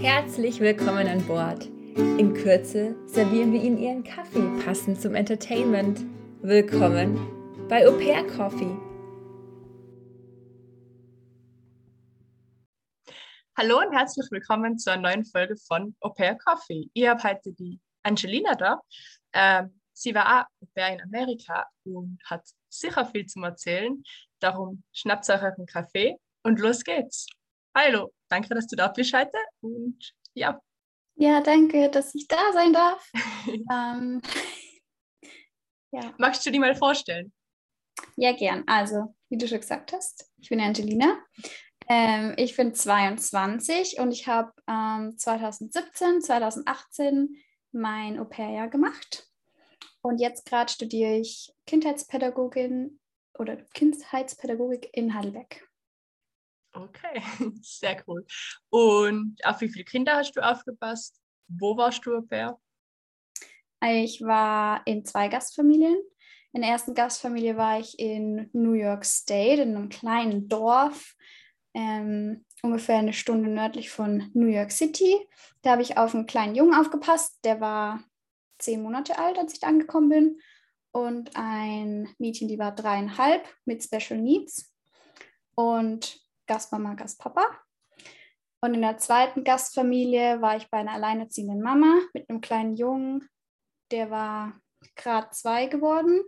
Herzlich willkommen an Bord. In Kürze servieren wir Ihnen Ihren Kaffee passend zum Entertainment. Willkommen bei Au Pair Coffee. Hallo und herzlich willkommen zu einer neuen Folge von Au Pair Coffee. Ich habe heute die Angelina da. Ähm, sie war auch Au Pair in Amerika und hat sicher viel zu erzählen. Darum schnappt euch einen Kaffee und los geht's. Hallo, danke, dass du da bist heute und ja. Ja, danke, dass ich da sein darf. ähm, ja. Magst du dich mal vorstellen? Ja, gern. Also, wie du schon gesagt hast, ich bin Angelina. Ähm, ich bin 22 und ich habe ähm, 2017, 2018 mein Au-pair-Jahr gemacht. Und jetzt gerade studiere ich Kindheitspädagogin oder Kindheitspädagogik in Heidelberg. Okay, sehr cool. Und auf wie viele Kinder hast du aufgepasst? Wo warst du Au-pair? Ich war in zwei Gastfamilien. In der ersten Gastfamilie war ich in New York State, in einem kleinen Dorf, ähm, ungefähr eine Stunde nördlich von New York City. Da habe ich auf einen kleinen Jungen aufgepasst, der war zehn Monate alt, als ich da angekommen bin. Und ein Mädchen, die war dreieinhalb mit Special Needs. Und Gastmama, Gastpapa. Und in der zweiten Gastfamilie war ich bei einer alleinerziehenden Mama mit einem kleinen Jungen, der war gerade zwei geworden.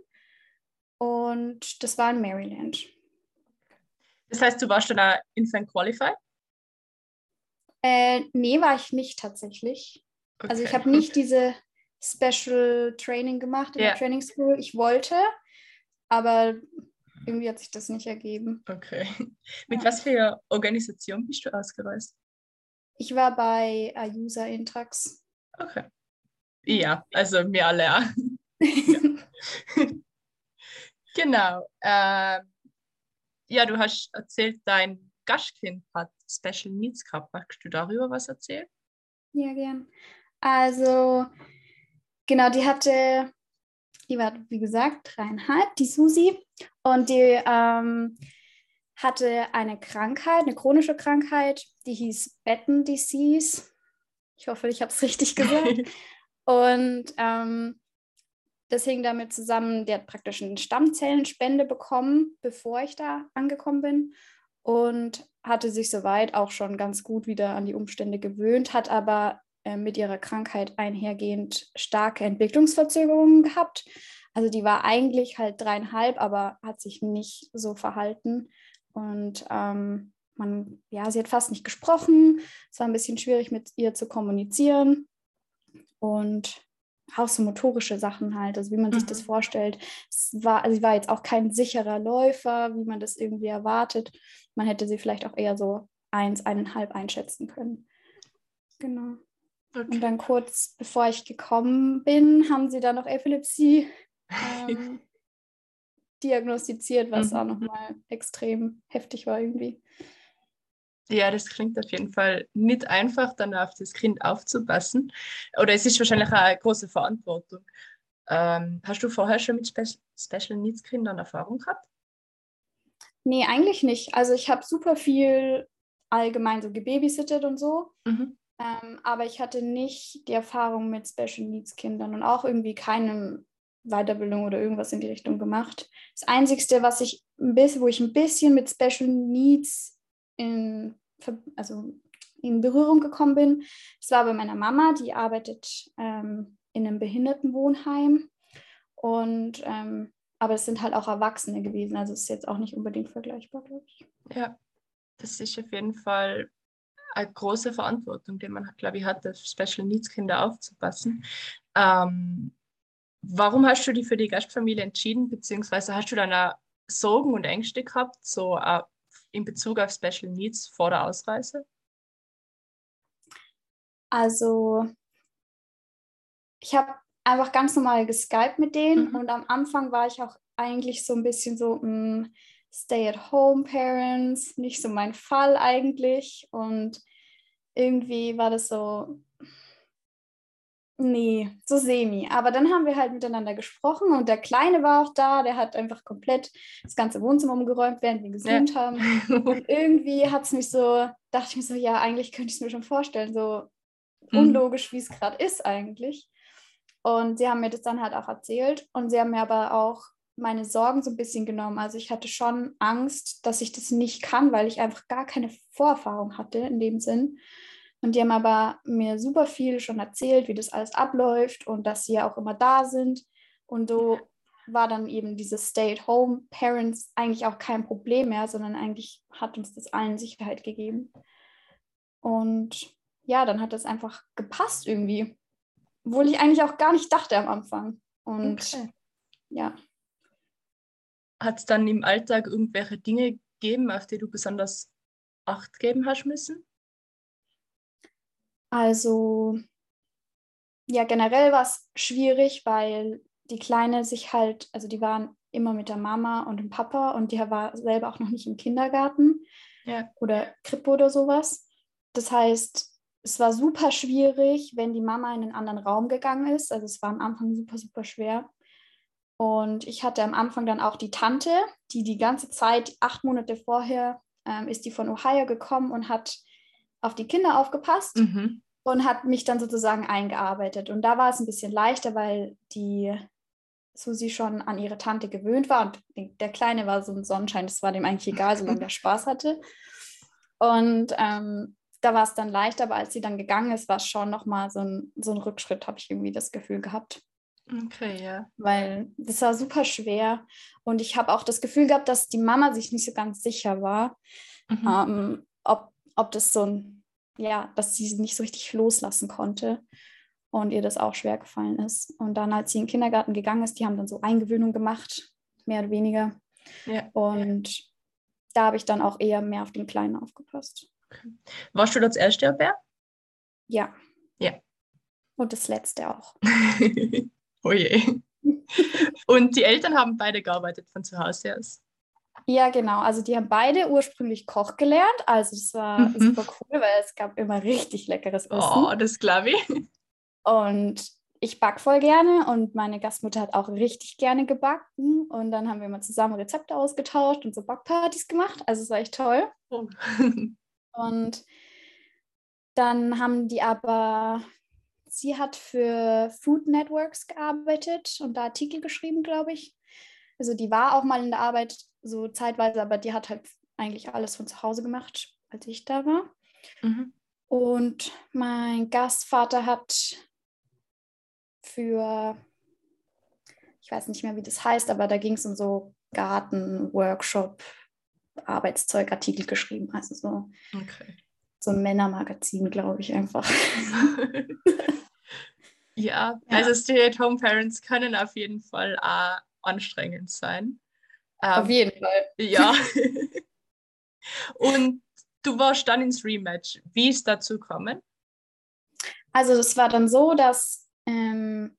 Und das war in Maryland. Das heißt, du warst schon da Infant Qualified? Äh, nee, war ich nicht tatsächlich. Okay. Also ich habe nicht diese Special Training gemacht in ja. der Training School. Ich wollte, aber irgendwie hat sich das nicht ergeben. Okay. Mit ja. was für Organisation bist du ausgereist? Ich war bei Ayusa Intrax. Okay. Ja, also wir alle. Ja. genau. Äh, ja, du hast erzählt, dein Gastkind hat Special Needs gehabt. Magst du darüber was erzählen? Ja, gern. Also, genau, die hatte, die war, wie gesagt, dreieinhalb, die Susi. Und die ähm, hatte eine Krankheit, eine chronische Krankheit, die hieß Betten Disease. Ich hoffe, ich habe es richtig gesagt. Und ähm, das hing damit zusammen, der hat praktisch eine Stammzellenspende bekommen, bevor ich da angekommen bin und hatte sich soweit auch schon ganz gut wieder an die Umstände gewöhnt, hat aber äh, mit ihrer Krankheit einhergehend starke Entwicklungsverzögerungen gehabt. Also die war eigentlich halt dreieinhalb, aber hat sich nicht so verhalten. Und ähm, man, ja, sie hat fast nicht gesprochen. Es war ein bisschen schwierig mit ihr zu kommunizieren. Und auch so motorische Sachen halt, also wie man mhm. sich das mhm. vorstellt. Es war, also sie war jetzt auch kein sicherer Läufer, wie man das irgendwie erwartet. Man hätte sie vielleicht auch eher so eins, eineinhalb einschätzen können. Genau. Okay. Und dann kurz bevor ich gekommen bin, haben sie dann noch Epilepsie ähm, diagnostiziert, was mhm. auch nochmal extrem heftig war irgendwie. Ja, das klingt auf jeden Fall nicht einfach, dann auf das Kind aufzupassen. Oder es ist wahrscheinlich auch eine große Verantwortung. Ähm, hast du vorher schon mit Spe Special Needs Kindern Erfahrung gehabt? Nee, eigentlich nicht. Also ich habe super viel allgemein so gebabysittet und so. Mhm. Ähm, aber ich hatte nicht die Erfahrung mit Special Needs Kindern und auch irgendwie keine Weiterbildung oder irgendwas in die Richtung gemacht. Das Einzige, was ich ein bisschen, wo ich ein bisschen mit Special Needs in also in Berührung gekommen bin. Es war bei meiner Mama, die arbeitet ähm, in einem Behindertenwohnheim. Und ähm, aber es sind halt auch Erwachsene gewesen, also es ist jetzt auch nicht unbedingt vergleichbar, glaube ich. Ja, das ist auf jeden Fall eine große Verantwortung, die man, glaube ich, hat, auf Special Needs Kinder aufzupassen. Ähm, warum hast du dich für die Gastfamilie entschieden, beziehungsweise hast du dann Sorgen und Ängste gehabt, so uh, in Bezug auf Special Needs vor der Ausreise? Also, ich habe einfach ganz normal geskypt mit denen mhm. und am Anfang war ich auch eigentlich so ein bisschen so, hm, Stay-at-home-Parents, nicht so mein Fall eigentlich. Und irgendwie war das so, Nee, so semi. Aber dann haben wir halt miteinander gesprochen und der Kleine war auch da, der hat einfach komplett das ganze Wohnzimmer umgeräumt, während wir gesund ja. haben. Und irgendwie hat es mich so dachte ich mir so, ja, eigentlich könnte ich es mir schon vorstellen, so Mhm. unlogisch, wie es gerade ist eigentlich. Und sie haben mir das dann halt auch erzählt und sie haben mir aber auch meine Sorgen so ein bisschen genommen. Also ich hatte schon Angst, dass ich das nicht kann, weil ich einfach gar keine Vorerfahrung hatte in dem Sinn. Und die haben aber mir super viel schon erzählt, wie das alles abläuft und dass sie ja auch immer da sind. Und so war dann eben dieses Stay-at-Home-Parents eigentlich auch kein Problem mehr, sondern eigentlich hat uns das allen Sicherheit gegeben. Und ja, dann hat das einfach gepasst irgendwie. Obwohl ich eigentlich auch gar nicht dachte am Anfang. Und Okay. ja, Hat es dann im Alltag irgendwelche Dinge gegeben, auf die du besonders Acht geben hast müssen? Also ja, generell war es schwierig, weil die Kleine sich halt, also die waren immer mit der Mama und dem Papa und die war selber auch noch nicht im Kindergarten Ja. oder Krippe oder sowas. Das heißt, es war super schwierig, wenn die Mama in einen anderen Raum gegangen ist. Also es war am Anfang super, super schwer. Und ich hatte am Anfang dann auch die Tante, die die ganze Zeit, acht Monate vorher, ähm, ist die von Ohio gekommen und hat auf die Kinder aufgepasst Mhm. und hat mich dann sozusagen eingearbeitet. Und da war es ein bisschen leichter, weil die Susi schon an ihre Tante gewöhnt war und der Kleine war so ein Sonnenschein, das war dem eigentlich egal, solange der Spaß hatte. Und ähm, da war es dann leichter, aber als sie dann gegangen ist, war es schon nochmal so ein, so ein Rückschritt, habe ich irgendwie das Gefühl gehabt, Okay, ja. weil das war super schwer. Und ich habe auch das Gefühl gehabt, dass die Mama sich nicht so ganz sicher war, Mhm. ähm, ob, ob das so ein, ja, dass sie nicht so richtig loslassen konnte und ihr das auch schwer gefallen ist. Und dann, als sie in den Kindergarten gegangen ist, die haben dann so Eingewöhnung gemacht, mehr oder weniger. ja. Und da habe ich dann auch eher mehr auf den Kleinen aufgepasst. Warst du das erste Au pair? Ja. Ja. Und das letzte auch. oh je. Und die Eltern haben beide gearbeitet von zu Hause aus. Ja, genau. Also die haben beide ursprünglich Koch gelernt. Also das war Mhm. super cool, weil es gab immer richtig leckeres Essen. Oh, das glaube ich. Und ich backe voll gerne und meine Gastmutter hat auch richtig gerne gebacken. Und dann haben wir immer zusammen Rezepte ausgetauscht und so Backpartys gemacht. Also es war echt toll. Oh. Und dann haben die aber, sie hat für Food Networks gearbeitet und da Artikel geschrieben, glaube ich. Also die war auch mal in der Arbeit so zeitweise, aber die hat halt eigentlich alles von zu Hause gemacht, als ich da war. Mhm. Und mein Gastvater hat für, ich weiß nicht mehr, wie das heißt, aber da ging es um so Garten, Workshop, Arbeitszeugartikel geschrieben. Also so, Okay. so ein Männermagazin, glaube ich einfach. ja, Ja. also Stay-at-home-Parents können auf jeden Fall anstrengend sein. Auf Ähm, jeden Fall. ja. Und du warst dann ins Rematch. Wie ist dazu gekommen? Also das war dann so, dass ähm,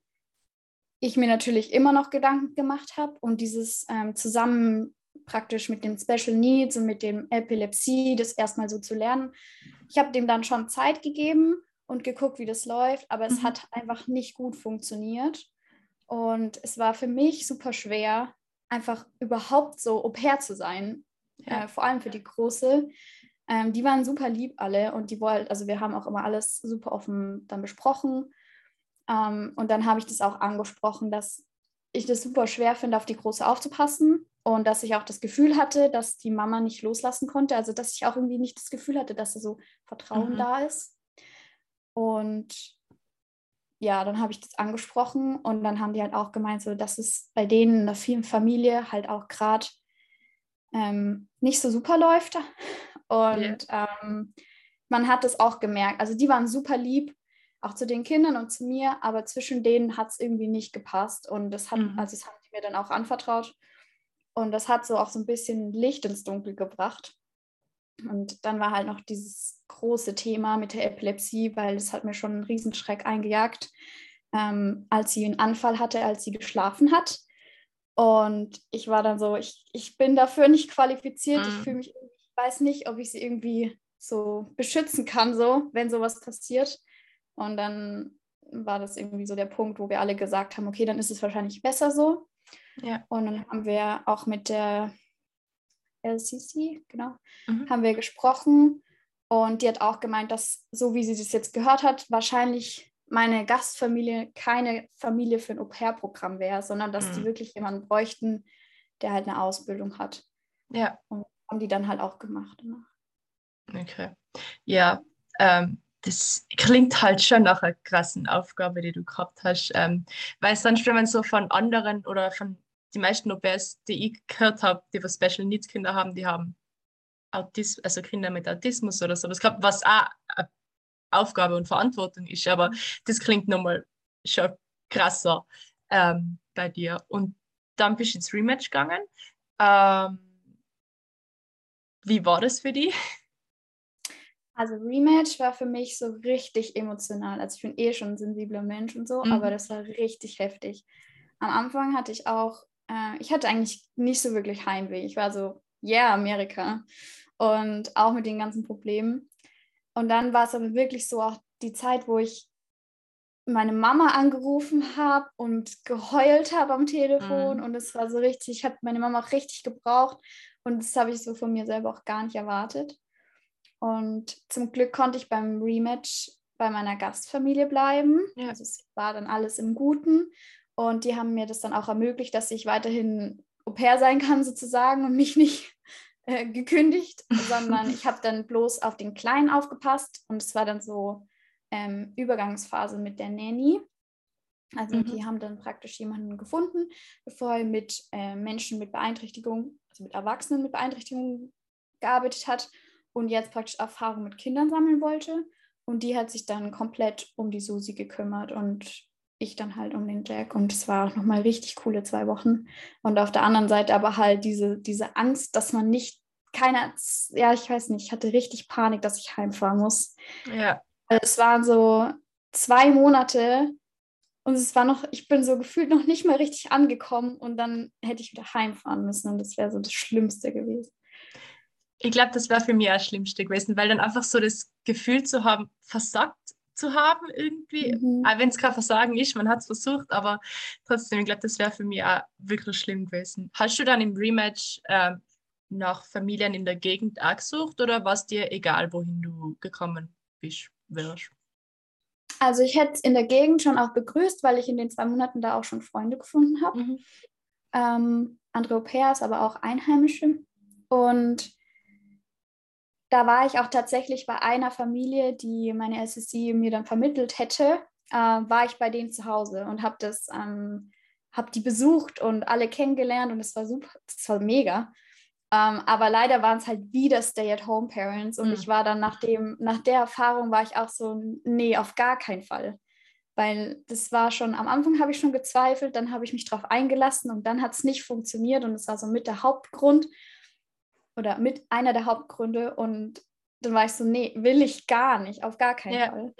ich mir natürlich immer noch Gedanken gemacht habe und dieses ähm, zusammen praktisch mit den Special Needs und mit dem Epilepsie, das erstmal so zu lernen. Ich habe dem dann schon Zeit gegeben und geguckt, wie das läuft, aber es Mhm. hat einfach nicht gut funktioniert. Und es war für mich super schwer, einfach überhaupt so Au pair zu sein, Ja. äh, vor allem für die Große. Ähm, die waren super lieb alle und die wollten, also wir haben auch immer alles super offen dann besprochen. Ähm, und dann habe ich das auch angesprochen, dass ich das super schwer finde, auf die Große aufzupassen und dass ich auch das Gefühl hatte, dass die Mama nicht loslassen konnte. Also dass ich auch irgendwie nicht das Gefühl hatte, dass da so Vertrauen Mhm. da ist. Und ja, dann habe ich das angesprochen und dann haben die halt auch gemeint, so dass es bei denen in der vielen Familie halt auch gerade ähm, nicht so super läuft. Und ähm, man hat es auch gemerkt. Also die waren super lieb, auch zu den Kindern und zu mir, aber zwischen denen hat es irgendwie nicht gepasst. Und das hat, Mhm. also das haben die mir dann auch anvertraut. Und das hat so auch so ein bisschen Licht ins Dunkel gebracht. Und dann war halt noch dieses große Thema mit der Epilepsie, weil es hat mir schon einen Riesenschreck eingejagt, ähm, als sie einen Anfall hatte, als sie geschlafen hat. Und ich war dann so, ich, ich bin dafür nicht qualifiziert. Ich Mhm. fühle mich, ich weiß nicht, ob ich sie irgendwie so beschützen kann, so, wenn sowas passiert. Und dann war das irgendwie so der Punkt, wo wir alle gesagt haben, okay, dann ist es wahrscheinlich besser so. Ja. Und dann haben wir auch mit der LCC, genau, Mhm. haben wir gesprochen Und die hat auch gemeint, dass so wie sie das jetzt gehört hat, wahrscheinlich meine Gastfamilie keine Familie für ein Au-pair-Programm wäre, sondern dass mhm. die wirklich jemanden bräuchten, der halt eine Ausbildung hat. Ja. Und haben die dann halt auch gemacht. Okay. Ja, ähm, das klingt halt schon nach einer krassen Aufgabe, die du gehabt hast. Ähm, weil sonst, wenn man so von anderen oder von den meisten Au-pairs, die ich gehört habe, die was Special Needs Kinder haben, die haben Autismus, also Kinder mit Autismus oder so. Das gab, was auch Aufgabe und Verantwortung ist, aber das klingt nochmal schon krasser ähm, bei dir. Und dann bist du ins Rematch gegangen. Ähm, wie war das für dich? Also Rematch war für mich so richtig emotional. Also ich bin eh schon ein sensibler Mensch und so, mhm. aber das war richtig heftig. Am Anfang hatte ich auch, äh, ich hatte eigentlich nicht so wirklich Heimweh. Ich war so, yeah, Amerika. Und auch mit den ganzen Problemen. Und dann war es aber wirklich so auch die Zeit, wo ich meine Mama angerufen habe und geheult habe am Telefon. Mhm. Und es war so richtig, ich habe meine Mama auch richtig gebraucht. Und das habe ich so von mir selber auch gar nicht erwartet. Und zum Glück konnte ich beim Rematch bei meiner Gastfamilie bleiben. Ja. Also es war dann alles im Guten. Und die haben mir das dann auch ermöglicht, dass ich weiterhin Au pair sein kann sozusagen und mich nicht äh, gekündigt, sondern ich habe dann bloß auf den Kleinen aufgepasst und es war dann so ähm, Übergangsphase mit der Nanny. Also mhm. die haben dann praktisch jemanden gefunden, bevor er mit äh, Menschen mit Beeinträchtigung, also mit Erwachsenen mit Beeinträchtigung gearbeitet hat und jetzt praktisch Erfahrung mit Kindern sammeln wollte. Und die hat sich dann komplett um die Susi gekümmert und ich dann halt um den Jack. Und es war auch nochmal richtig coole zwei Wochen. Und auf der anderen Seite aber halt diese, diese Angst, dass man nicht, keiner, ja, ich weiß nicht, ich hatte richtig Panik, dass ich heimfahren muss. Ja. Es waren so zwei Monate und es war noch, ich bin so gefühlt noch nicht mal richtig angekommen und dann hätte ich wieder heimfahren müssen und das wäre so das Schlimmste gewesen. Ich glaube, das wäre für mich auch das Schlimmste gewesen, weil dann einfach so das Gefühl zu haben, versagt zu haben irgendwie. Mhm. Auch wenn es kein Versagen ist, man hat es versucht, aber trotzdem, ich glaube, das wäre für mich auch wirklich schlimm gewesen. Hast du dann im Rematch äh, nach Familien in der Gegend auch gesucht oder war es dir egal, wohin du gekommen bist, wärst? Also ich hätte es in der Gegend schon auch begrüßt, weil ich in den zwei Monaten da auch schon Freunde gefunden habe. Mhm. Ähm, andere Au aber auch Einheimische. Und da war ich auch tatsächlich bei einer Familie, die meine SSC mir dann vermittelt hätte, äh, war ich bei denen zu Hause und habe das, ähm, habe die besucht und alle kennengelernt und es war super, es war mega. Ähm, aber leider waren es halt wieder Stay-at-Home-Parents und mhm. ich war dann nach, dem, nach der Erfahrung war ich auch so, nee, auf gar keinen Fall. Weil das war schon, am Anfang habe ich schon gezweifelt, dann habe ich mich darauf eingelassen und dann hat es nicht funktioniert und es war so mit der Hauptgrund oder mit einer der Hauptgründe und dann war ich so, nee, will ich gar nicht, auf gar keinen ja. Fall.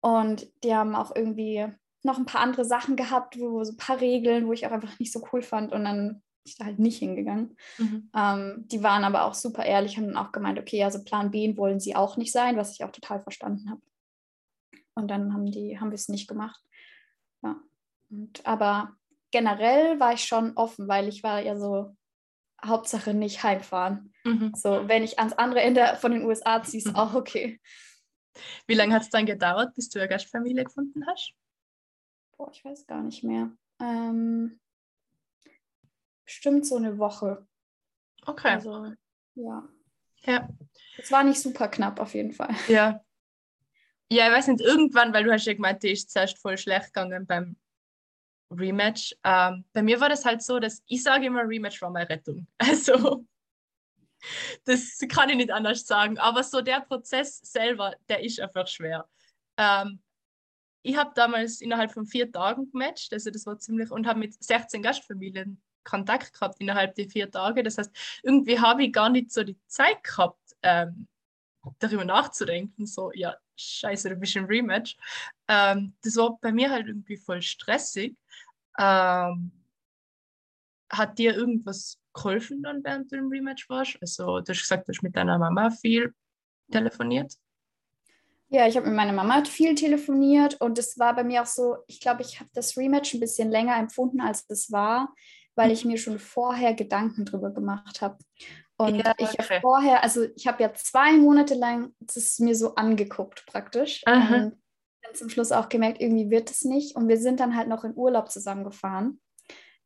Und die haben auch irgendwie noch ein paar andere Sachen gehabt, wo so ein paar Regeln, wo ich auch einfach nicht so cool fand und dann bin ich da halt nicht hingegangen. Mhm. Ähm, die waren aber auch super ehrlich und haben auch gemeint, okay, also Plan B wollen sie auch nicht sein, was ich auch total verstanden habe. Und dann haben die, haben wir es nicht gemacht. Ja. Und, aber generell war ich schon offen, weil ich war ja so, Hauptsache nicht heimfahren. Mhm. So, wenn ich ans andere Ende von den USA ziehe, ist auch okay. Wie lange hat es dann gedauert, bis du eine Gastfamilie gefunden hast? Boah, ich weiß gar nicht mehr. Ähm, bestimmt so eine Woche. Okay. Also, ja. Ja. Es war nicht super knapp auf jeden Fall. Ja. Ja, ich weiß nicht, irgendwann, weil du hast ja gemeint, die ist zuerst voll schlecht gegangen beim Rematch. Ähm, bei mir war das halt so, dass ich sage immer, Rematch war meine Rettung. Also das kann ich nicht anders sagen. Aber so der Prozess selber, der ist einfach schwer. Ähm, ich habe damals innerhalb von vier Tagen gematcht, also das war ziemlich, und habe mit 16 Gastfamilien Kontakt gehabt innerhalb der vier Tage. Das heißt, irgendwie habe ich gar nicht so die Zeit gehabt, ähm, darüber nachzudenken, so, ja, scheiße, du bist im Rematch. Ähm, das war bei mir halt irgendwie voll stressig. Ähm, hat dir irgendwas geholfen dann, während du im Rematch warst? Also, du hast gesagt, du hast mit deiner Mama viel telefoniert. Ja, ich habe mit meiner Mama viel telefoniert und es war bei mir auch so, ich glaube, ich habe das Rematch ein bisschen länger empfunden, als es war, weil ich mir schon vorher Gedanken drüber gemacht habe. Und Ja, ich habe vorher, also ich habe ja zwei Monate lang das mir so angeguckt praktisch. Aha. Und dann zum Schluss auch gemerkt, irgendwie wird es nicht. Und wir sind dann halt noch in Urlaub zusammengefahren.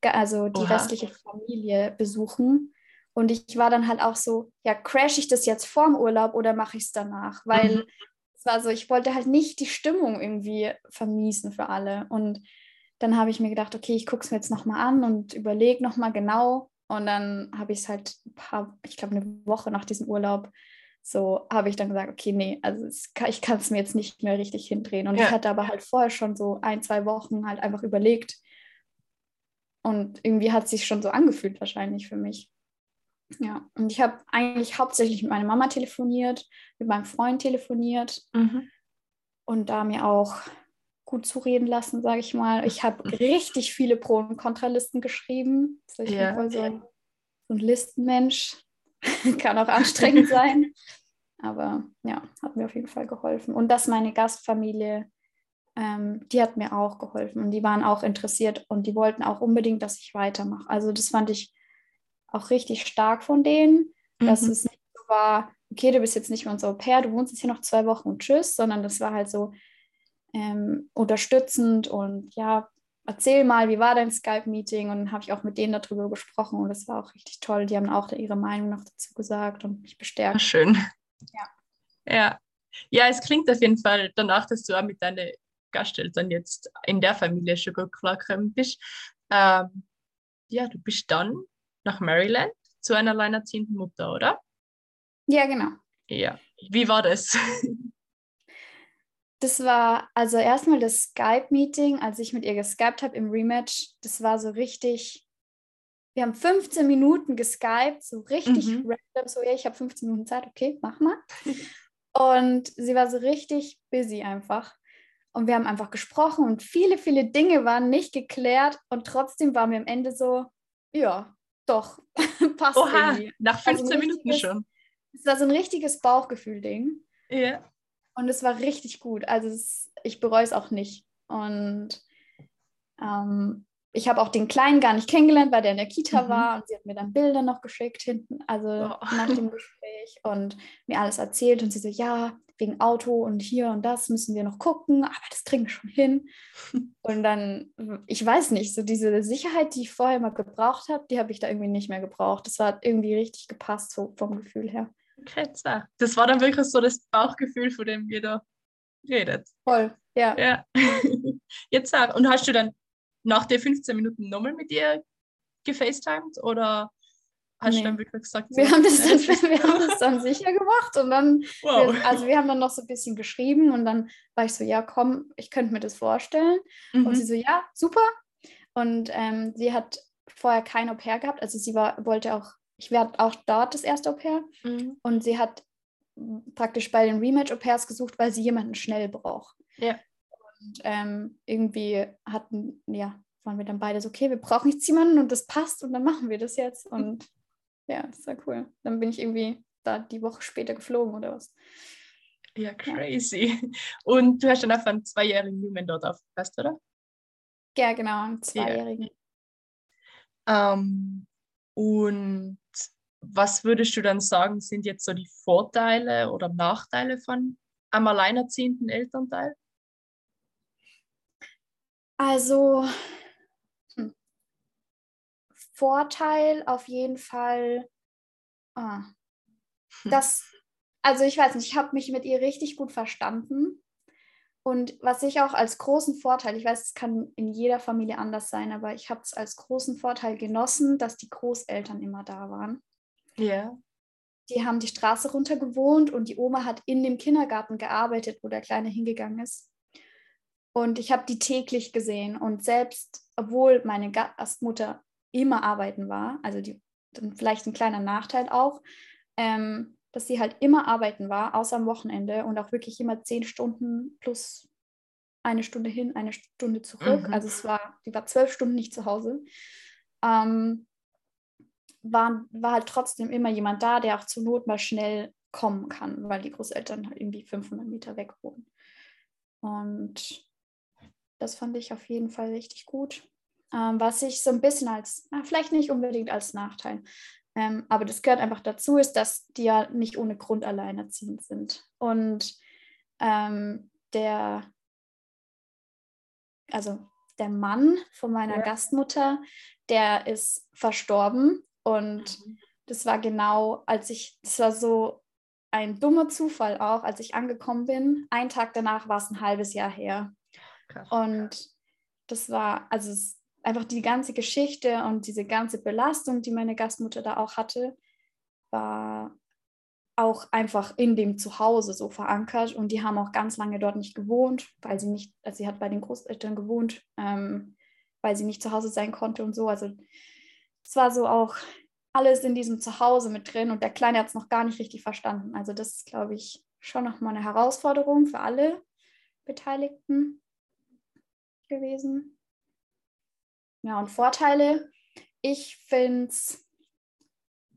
Ge- Also die Oha. restliche Familie besuchen. Und ich war dann halt auch so, ja, crash ich das jetzt vorm Urlaub oder mache ich es danach? Weil Mhm. es war so, ich wollte halt nicht die Stimmung irgendwie vermiesen für alle. Und dann habe ich mir gedacht, okay, ich gucke es mir jetzt nochmal an und überlege nochmal genau. Und dann habe ich es halt, ein paar, ich glaube, eine Woche nach diesem Urlaub, so habe ich dann gesagt, okay, nee, also kann, ich kann es mir jetzt nicht mehr richtig hindrehen. Und Ja. ich hatte aber halt vorher schon so ein, zwei Wochen halt einfach überlegt. Und irgendwie hat es sich schon so angefühlt wahrscheinlich für mich. Ja, und ich habe eigentlich hauptsächlich mit meiner Mama telefoniert, mit meinem Freund telefoniert Mhm. und da mir auch gut zureden lassen, sage ich mal. Ich habe richtig viele Pro- und Kontralisten geschrieben. Also ich Ja. bin voll so, ein- so ein Listenmensch. Kann auch anstrengend sein. Aber ja, hat mir auf jeden Fall geholfen. Und dass meine Gastfamilie, ähm, die hat mir auch geholfen. Und die waren auch interessiert und die wollten auch unbedingt, dass ich weitermache. Also das fand ich auch richtig stark von denen, dass Mhm. es nicht so war, okay, du bist jetzt nicht mehr unser Au pair, du wohnst jetzt hier noch zwei Wochen und tschüss, sondern das war halt so ähm, unterstützend und ja, erzähl mal, wie war dein Skype-Meeting? Und dann habe ich auch mit denen darüber gesprochen und das war auch richtig toll. Die haben auch ihre Meinung noch dazu gesagt und mich bestärkt. schön. Ja. Ja. Ja, es klingt auf jeden Fall danach, dass du auch mit deinen Gasteltern jetzt in der Familie schon gut klargekommen bist. Ähm, ja, du bist dann nach Maryland zu einer alleinerziehenden Mutter, oder? Ja, genau. Ja. Wie war das? Das war also erstmal das Skype-Meeting, als ich mit ihr geskypt habe im Rematch. Das war so richtig. Wir haben 15 Minuten geskypt, so richtig Mhm. random. So, ja, ich habe 15 Minuten Zeit, okay, mach mal. Und sie war so richtig busy einfach. Und wir haben einfach gesprochen und viele, viele Dinge waren nicht geklärt. Und trotzdem waren wir am Ende so, ja, doch, passt Oha, irgendwie. nach Also ein 15 Minuten richtiges- schon. Es war so ein richtiges Bauchgefühl-Ding. Ja. Und es war richtig gut. Also es, ich bereue es auch nicht. Und ähm, ich habe auch den Kleinen gar nicht kennengelernt, weil der in der Kita Mhm. war. Und sie hat mir dann Bilder noch geschickt hinten, also Oh. nach dem Gespräch und mir alles erzählt. Und sie so, ja, wegen Auto und hier und das müssen wir noch gucken, aber das kriegen wir schon hin. Und dann, ich weiß nicht, so diese Sicherheit, die ich vorher mal gebraucht habe, die habe ich da irgendwie nicht mehr gebraucht. Das hat irgendwie richtig gepasst so vom Gefühl her. So. Das war dann wirklich so das Bauchgefühl, von dem jeder redet. Voll, ja. Ja. Jetzt sag, und hast du dann nach den 15 Minuten nochmal mit ihr gefacetimed oder hast Nee. du dann wirklich gesagt, Wir so, haben, das dann, wir haben das dann sicher gemacht und dann, wow. wir, also wir haben dann noch so ein bisschen geschrieben und dann war ich so, ja komm, ich könnte mir das vorstellen. Und sie Mhm. so, ja, super. Und ähm, sie hat vorher kein Au pair gehabt, also sie war, wollte auch, ich werde auch dort das erste Au pair Mhm. und sie hat praktisch bei den Rematch-Au-pairs gesucht, weil sie jemanden schnell braucht. Ja. Und ähm, irgendwie hatten, ja, waren wir dann beide so, okay, wir brauchen jetzt jemanden und das passt und dann machen wir das jetzt. Und ja, das war cool. Dann bin ich irgendwie da die Woche später geflogen oder was. Ja, crazy. Und du hast dann auf einen zweijährigen Jungen dort aufgepasst, oder? Ja, genau, einen Zweijährigen. Ähm, und was würdest du dann sagen, sind jetzt so die Vorteile oder Nachteile von einem alleinerziehenden Elternteil? Also, hm. Vorteil auf jeden Fall, ah, das, also ich weiß nicht, ich habe mich mit ihr richtig gut verstanden. Und was ich auch als großen Vorteil, ich weiß, es kann in jeder Familie anders sein, aber ich habe es als großen Vorteil genossen, dass die Großeltern immer da waren. Ja. Die haben die Straße runter gewohnt und die Oma hat in dem Kindergarten gearbeitet, wo der Kleine hingegangen ist. Und ich habe die täglich gesehen. Und selbst, obwohl meine Gastmutter immer arbeiten war, also die, dann vielleicht ein kleiner Nachteil auch, ähm, dass sie halt immer arbeiten war, außer am Wochenende und auch wirklich immer zehn Stunden plus eine Stunde hin, eine Stunde zurück. Mhm. Also es war, die war zwölf Stunden nicht zu Hause. Ähm, war, war halt trotzdem immer jemand da, der auch zur Not mal schnell kommen kann, weil die Großeltern halt irgendwie 500 Meter weg wohnen. Und das fand ich auf jeden Fall richtig gut. Ähm, was ich so ein bisschen als, na, vielleicht nicht unbedingt als Nachteil, Ähm, aber das gehört einfach dazu, ist, dass die ja nicht ohne Grund alleinerziehend sind. Und ähm, der, also der Mann von meiner ja. Gastmutter, der ist verstorben. Und mhm. das war genau, als ich, das war so ein dummer Zufall auch, als ich angekommen bin. Ein Tag danach war es ein halbes Jahr her. Krass. Und das war, also es, einfach die ganze Geschichte und diese ganze Belastung, die meine Gastmutter da auch hatte, war auch einfach in dem Zuhause so verankert und die haben auch ganz lange dort nicht gewohnt, weil sie nicht, also sie hat bei den Großeltern gewohnt, ähm, weil sie nicht zu Hause sein konnte und so. Also es war so auch alles in diesem Zuhause mit drin und der Kleine hat es noch gar nicht richtig verstanden. Also das ist, glaube ich, schon nochmal eine Herausforderung für alle Beteiligten gewesen. Ja, und Vorteile. Ich finde es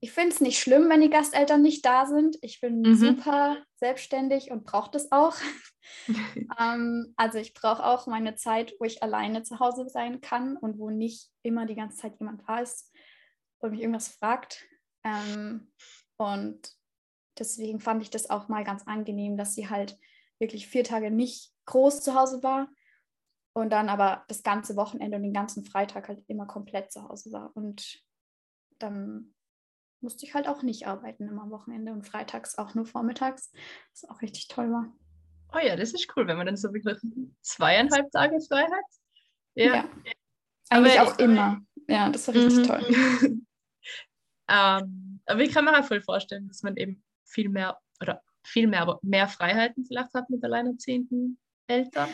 ich find's nicht schlimm, wenn die Gasteltern nicht da sind. Ich bin mhm. super selbstständig und brauche das auch. ähm, also ich brauche auch meine Zeit, wo ich alleine zu Hause sein kann und wo nicht immer die ganze Zeit jemand da ist und mich irgendwas fragt. Ähm, und deswegen fand ich das auch mal ganz angenehm, dass sie halt wirklich vier Tage nicht groß zu Hause war und dann aber das ganze Wochenende und den ganzen Freitag halt immer komplett zu Hause war. Und dann musste ich halt auch nicht arbeiten immer am Wochenende und freitags auch nur vormittags, was auch richtig toll war. Oh ja, das ist cool, wenn man dann so wirklich zweieinhalb Tage frei hat. Ja. ja. Eigentlich aber auch immer. Ja, das war richtig mhm. toll. ähm, aber ich kann mir auch voll vorstellen, dass man eben viel mehr oder viel mehr, aber mehr Freiheiten vielleicht hat mit alleinerziehenden Eltern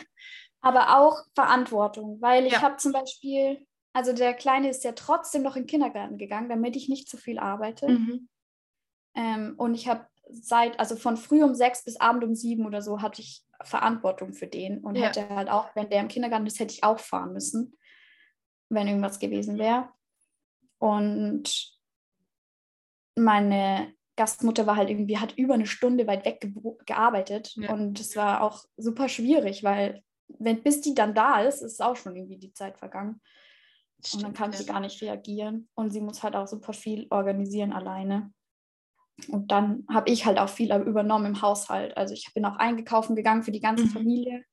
aber auch Verantwortung, weil ich ja. habe zum Beispiel, also der Kleine ist ja trotzdem noch in den Kindergarten gegangen, damit ich nicht zu viel arbeite. Mhm. Ähm, und ich habe seit, also von früh um sechs bis abend um sieben oder so, hatte ich Verantwortung für den und ja. hätte halt auch, wenn der im Kindergarten ist, hätte ich auch fahren müssen, wenn irgendwas gewesen wäre. Und meine Gastmutter war halt irgendwie, hat über eine Stunde weit weg ge gearbeitet ja. und es war auch super schwierig, weil wenn, bis die dann da ist, ist auch schon irgendwie die Zeit vergangen. Stimmt, und dann kann ja. sie gar nicht reagieren. Und sie muss halt auch super viel organisieren alleine. Und dann habe ich halt auch viel übernommen im Haushalt. Also ich bin auch eingekaufen gegangen für die ganze mhm. Familie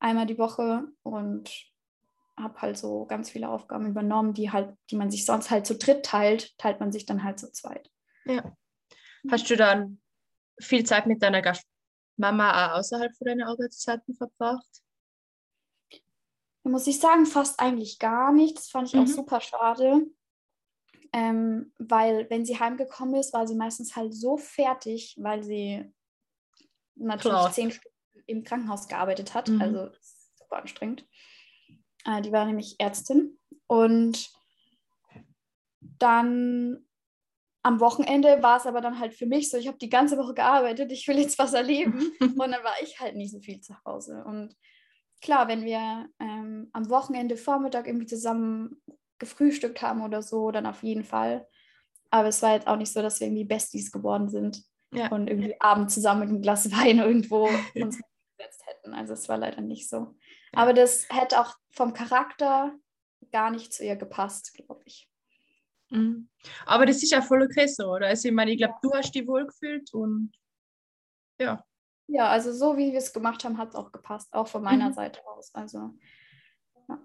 einmal die Woche und habe halt so ganz viele Aufgaben übernommen, die halt, die man sich sonst halt zu dritt teilt, teilt man sich dann halt zu zweit. Ja. Hast du dann viel Zeit mit deiner Gastmama auch außerhalb von deinen Arbeitszeiten verbracht? Muss ich sagen, fast eigentlich gar nicht. Das fand ich mhm. auch super schade. Ähm, weil wenn sie heimgekommen ist, war sie meistens halt so fertig, weil sie natürlich Klar. zehn Stunden im Krankenhaus gearbeitet hat. Mhm. Also super anstrengend. Äh, die war nämlich Ärztin. Und dann am Wochenende war es aber dann halt für mich so, ich habe die ganze Woche gearbeitet, ich will jetzt was erleben. und dann war ich halt nicht so viel zu Hause. Und klar, wenn wir ähm, am Wochenende Vormittag irgendwie zusammen gefrühstückt haben oder so, dann auf jeden Fall. Aber es war jetzt auch nicht so, dass wir irgendwie Besties geworden sind ja. und irgendwie abends zusammen mit einem Glas Wein irgendwo uns gesetzt hätten. Also es war leider nicht so. Ja. Aber das hätte auch vom Charakter gar nicht zu ihr gepasst, glaube ich. Mhm. Aber das ist ja voll okay so, oder? Also ich meine, ich glaube, du hast dich wohlgefühlt und ja. Ja, also so wie wir es gemacht haben, hat es auch gepasst, auch von meiner mhm. Seite aus. Also, ja.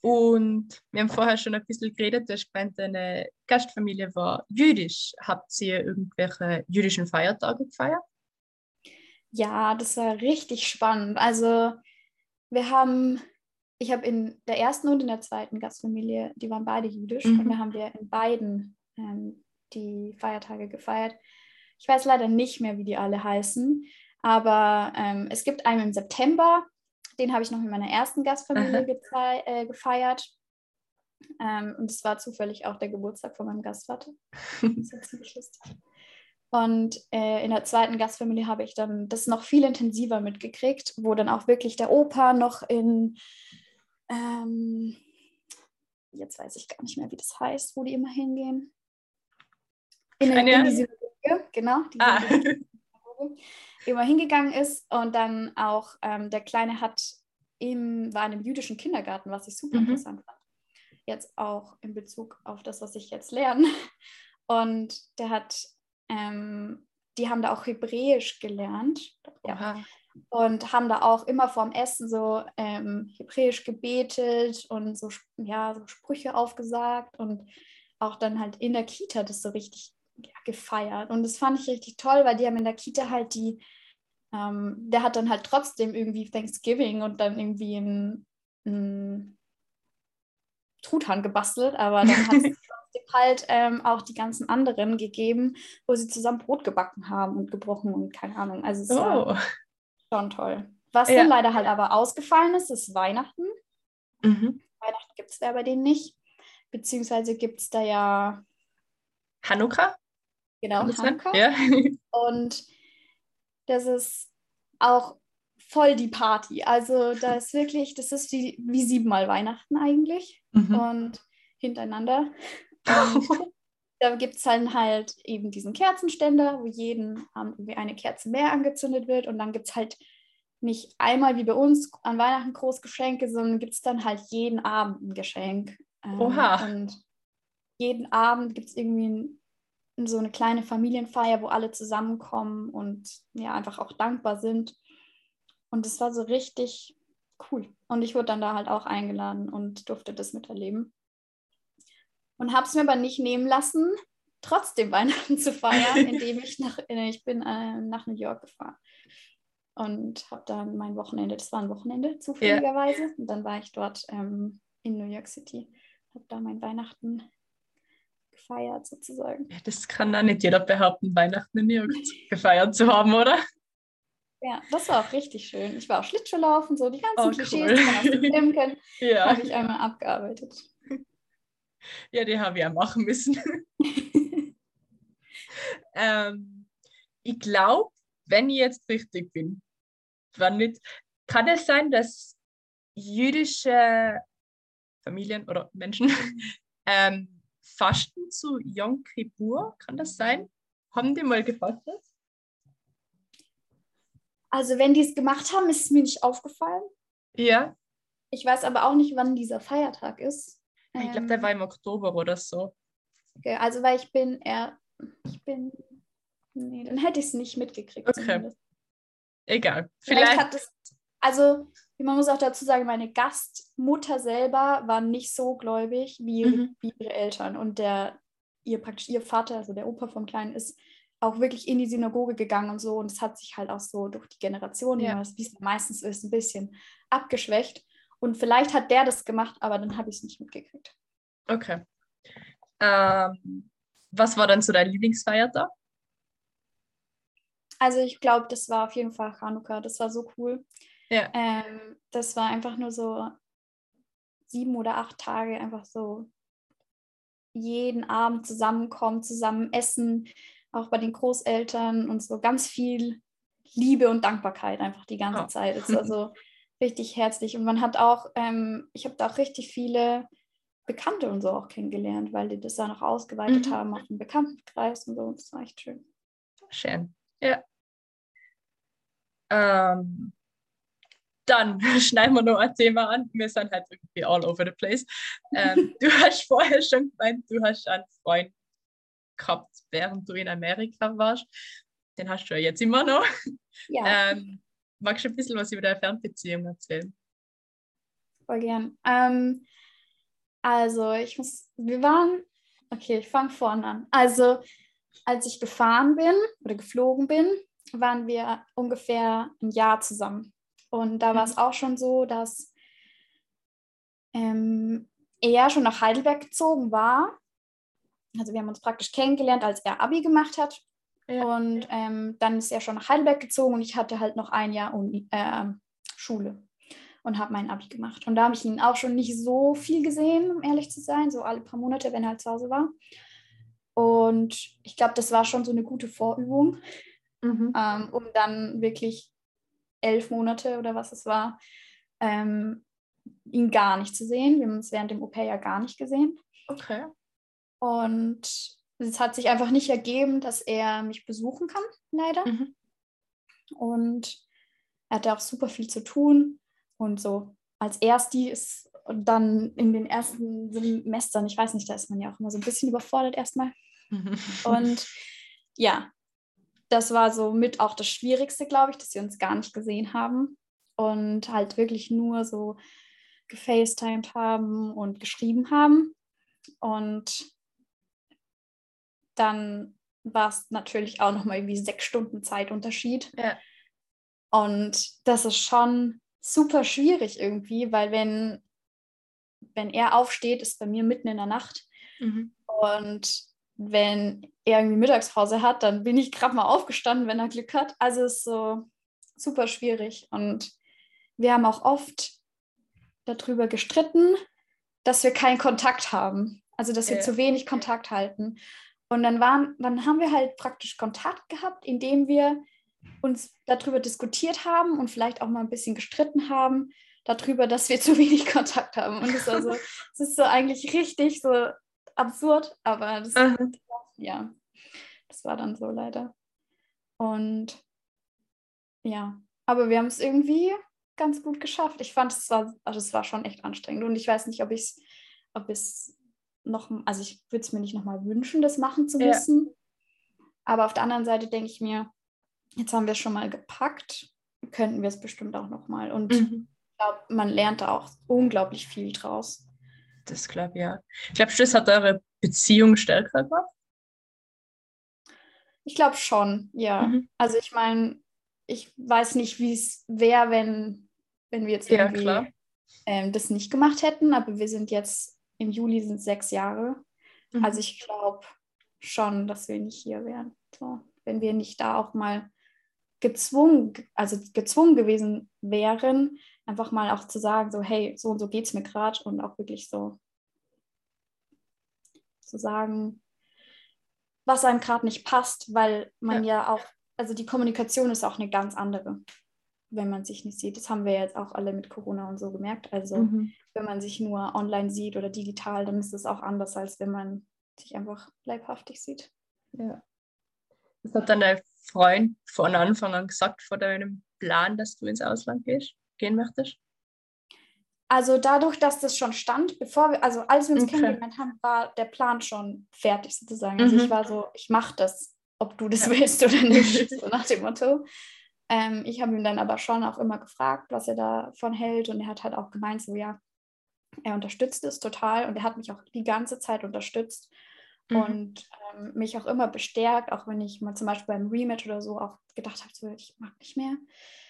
Und wir haben vorher schon ein bisschen geredet, du hast gemeint, deine Gastfamilie war jüdisch. Habt ihr irgendwelche jüdischen Feiertage gefeiert? Ja, das war richtig spannend. Also wir haben, ich habe in der ersten und in der zweiten Gastfamilie, die waren beide jüdisch mhm. und da haben wir in beiden ähm, die Feiertage gefeiert. Ich weiß leider nicht mehr, wie die alle heißen, aber ähm, es gibt einen im September, den habe ich noch mit meiner ersten Gastfamilie äh, gefeiert. Ähm, und es war zufällig auch der Geburtstag von meinem Gastvater. das ist ziemlich lustig. Und äh, in der zweiten Gastfamilie habe ich dann das noch viel intensiver mitgekriegt, wo dann auch wirklich der Opa noch in, ähm, jetzt weiß ich gar nicht mehr, wie das heißt, wo die immer hingehen. In, in, in die genau, die ah. immer hingegangen ist und dann auch ähm, der Kleine hat im, war in einem jüdischen Kindergarten, was ich super mhm. interessant fand. jetzt auch in Bezug auf das, was ich jetzt lerne. Und der hat, ähm, die haben da auch Hebräisch gelernt. Ja. Und haben da auch immer vorm Essen so ähm, Hebräisch gebetet und so, ja, so Sprüche aufgesagt und auch dann halt in der Kita das so richtig gefeiert. Und das fand ich richtig toll, weil die haben in der Kita halt die, ähm, der hat dann halt trotzdem irgendwie Thanksgiving und dann irgendwie ein, ein Truthahn gebastelt, aber dann hat es halt ähm, auch die ganzen anderen gegeben, wo sie zusammen Brot gebacken haben und gebrochen und keine Ahnung. Also es oh. war schon toll. Was ja. dann leider halt aber ausgefallen ist, ist Weihnachten. Mhm. Weihnachten gibt es da bei denen nicht. Beziehungsweise gibt es da ja Hanukkah. Genau, Hanukkah. Ja. Und das ist auch voll die Party. Also da ist wirklich, das ist wie, wie siebenmal Weihnachten eigentlich mhm. und hintereinander. Und da gibt es dann halt eben diesen Kerzenständer, wo jeden Abend irgendwie eine Kerze mehr angezündet wird und dann gibt es halt nicht einmal wie bei uns an Weihnachten Großgeschenke, sondern gibt es dann halt jeden Abend ein Geschenk. Ähm, Oha. Und jeden Abend gibt es irgendwie so eine kleine Familienfeier, wo alle zusammenkommen und ja, einfach auch dankbar sind. Und es war so richtig cool. Und ich wurde dann da halt auch eingeladen und durfte das miterleben. Und habe es mir aber nicht nehmen lassen, trotzdem Weihnachten zu feiern, indem ich nach, äh, ich bin äh, nach New York gefahren und habe dann mein Wochenende, das war ein Wochenende zufälligerweise, yeah. und dann war ich dort ähm, in New York City, habe da mein Weihnachten gefeiert sozusagen. Das kann da nicht jeder behaupten, Weihnachten in New York gefeiert zu haben, oder? Ja, das war auch richtig schön. Ich war auch Schlittschuhlaufen, so die ganzen oh, Klischees, cool. die man aus dem Film kennt, ja. habe ich einmal abgearbeitet. Ja, die habe ich auch machen müssen. ähm, ich glaube, wenn ich jetzt richtig bin, wenn nicht, kann es sein, dass jüdische Familien oder Menschen ähm, fasten zu Yom Kippur? Kann das sein? Haben die mal gefastet? Also wenn die es gemacht haben, ist es mir nicht aufgefallen. Ja. Ich weiß aber auch nicht, wann dieser Feiertag ist. Ich glaube, der ähm, war im Oktober oder so. Okay, also weil ich bin eher, ich bin, nee, dann hätte ich es nicht mitgekriegt. Okay. Zumindest. Egal. Vielleicht, Vielleicht hat es, also man muss auch dazu sagen, meine Gastmutter selber war nicht so gläubig wie, mhm. wie ihre Eltern. Und der, ihr praktisch ihr Vater, also der Opa vom Kleinen, ist auch wirklich in die Synagoge gegangen und so. Und es hat sich halt auch so durch die Generationen, ja. wie es meistens ist, ein bisschen abgeschwächt. Und vielleicht hat der das gemacht, aber dann habe ich es nicht mitgekriegt. Okay. Ähm, was war dann so dein Lieblingsfeiertag? Also ich glaube, das war auf jeden Fall Hanukkah. Das war so cool. Ja. Ähm, das war einfach nur so sieben oder acht Tage einfach so jeden Abend zusammenkommen, zusammen essen, auch bei den Großeltern und so ganz viel Liebe und Dankbarkeit einfach die ganze oh. Zeit. Es war so richtig herzlich und man hat auch, ähm, ich habe da auch richtig viele Bekannte und so auch kennengelernt, weil die das da noch ausgeweitet mhm. haben auf den Bekanntenkreis und so. Das war echt schön. Schön, ja. Ähm, dann schneiden wir noch ein Thema an. Wir sind halt irgendwie all over the place. Ähm, du hast vorher schon gemeint, du hast einen Freund gehabt, während du in Amerika warst. Den hast du ja jetzt immer noch. Ja. Ähm, magst du ein bisschen was über deine Fernbeziehung erzählen? Voll gern. Ähm, also, ich muss, wir waren, okay, ich fange vorne an. Also, als ich gefahren bin oder geflogen bin, waren wir ungefähr ein Jahr zusammen. Und da war es mhm. auch schon so, dass ähm, er schon nach Heidelberg gezogen war also wir haben uns praktisch kennengelernt, als er Abi gemacht hat. Ja. Und ähm, dann ist er schon nach Heidelberg gezogen und ich hatte halt noch ein Jahr Uni, äh, Schule und habe mein Abi gemacht. Und da habe ich ihn auch schon nicht so viel gesehen, um ehrlich zu sein, so alle paar Monate, wenn er halt zu Hause war. Und ich glaube, das war schon so eine gute Vorübung, mhm. ähm, um dann wirklich elf Monate oder was es war, ähm, ihn gar nicht zu sehen. Wir haben uns während dem Au-pair ja gar nicht gesehen. Okay. Und es hat sich einfach nicht ergeben, dass er mich besuchen kann, leider. Mhm. Und er hatte auch super viel zu tun. Und so als Ersti ist dann in den ersten Semestern, ich weiß nicht, da ist man ja auch immer so ein bisschen überfordert erstmal. Und ja, das war so mit auch das Schwierigste, glaube ich, dass wir uns gar nicht gesehen haben und halt wirklich nur so gefacetimed haben und geschrieben haben. Und dann war es natürlich auch nochmal irgendwie sechs Stunden Zeitunterschied. Ja. Und das ist schon super schwierig irgendwie, weil wenn, wenn er aufsteht, ist bei mir mitten in der Nacht. Mhm. Und wenn er irgendwie Mittagspause hat, dann bin ich gerade mal aufgestanden, wenn er Glück hat. Also es ist so super schwierig. Und wir haben auch oft darüber gestritten, dass wir keinen Kontakt haben. Also dass wir Ja. zu wenig Kontakt halten. Und dann waren, dann haben wir halt praktisch Kontakt gehabt, indem wir uns darüber diskutiert haben und vielleicht auch mal ein bisschen gestritten haben, darüber, dass wir zu wenig Kontakt haben. Und das, war so, das ist so eigentlich richtig so absurd, aber das, ja, das war dann so leider. Und ja, aber wir haben es irgendwie ganz gut geschafft. Ich fand, es war, also es war schon echt anstrengend. Und ich weiß nicht, ob ich es, ob noch, also ich würde es mir nicht nochmal wünschen, das machen zu Ja. müssen. Aber auf der anderen Seite denke ich mir, jetzt haben wir es schon mal gepackt, könnten wir es bestimmt auch nochmal. Und ich Mhm. glaube, man lernt da auch unglaublich viel draus. Das glaube ich ja. Glaubst du, das hat eure Beziehung stärker gemacht? Ich glaube schon, ja. Mhm. Also ich meine, ich weiß nicht, wie es wäre, wenn, wenn wir jetzt Ja, irgendwie klar. ähm, das nicht gemacht hätten, aber wir sind jetzt, im Juli sind sechs Jahre. Mhm. Also ich glaube schon, dass wir nicht hier wären. So, wenn wir nicht da auch mal gezwungen, also gezwungen gewesen wären, einfach mal auch zu sagen, so, hey, so und so geht es mir gerade und auch wirklich so zu sagen, was einem gerade nicht passt, weil man ja. auch, also die Kommunikation ist auch eine ganz andere, wenn man sich nicht sieht. Das haben wir jetzt auch alle mit Corona und so gemerkt. Also Mhm. wenn man sich nur online sieht oder digital, dann ist es auch anders, als wenn man sich einfach leibhaftig sieht. Ja. Das hat dann dein Freund von Anfang an gesagt, vor deinem Plan, dass du ins Ausland gehst, gehen möchtest? Also dadurch, dass das schon stand, bevor wir, also als wir uns Okay. kennengelernt haben, war der Plan schon fertig sozusagen. Also Mhm. ich war so, ich mache das, ob du das Ja. willst oder nicht, so nach dem Motto. Ähm, ich habe ihn dann aber schon auch immer gefragt, was er davon hält und er hat halt auch gemeint, so ja, er unterstützt es total und er hat mich auch die ganze Zeit unterstützt Mhm. und ähm, mich auch immer bestärkt, auch wenn ich mal zum Beispiel beim Rematch oder so auch gedacht habe, so, ich mag nicht mehr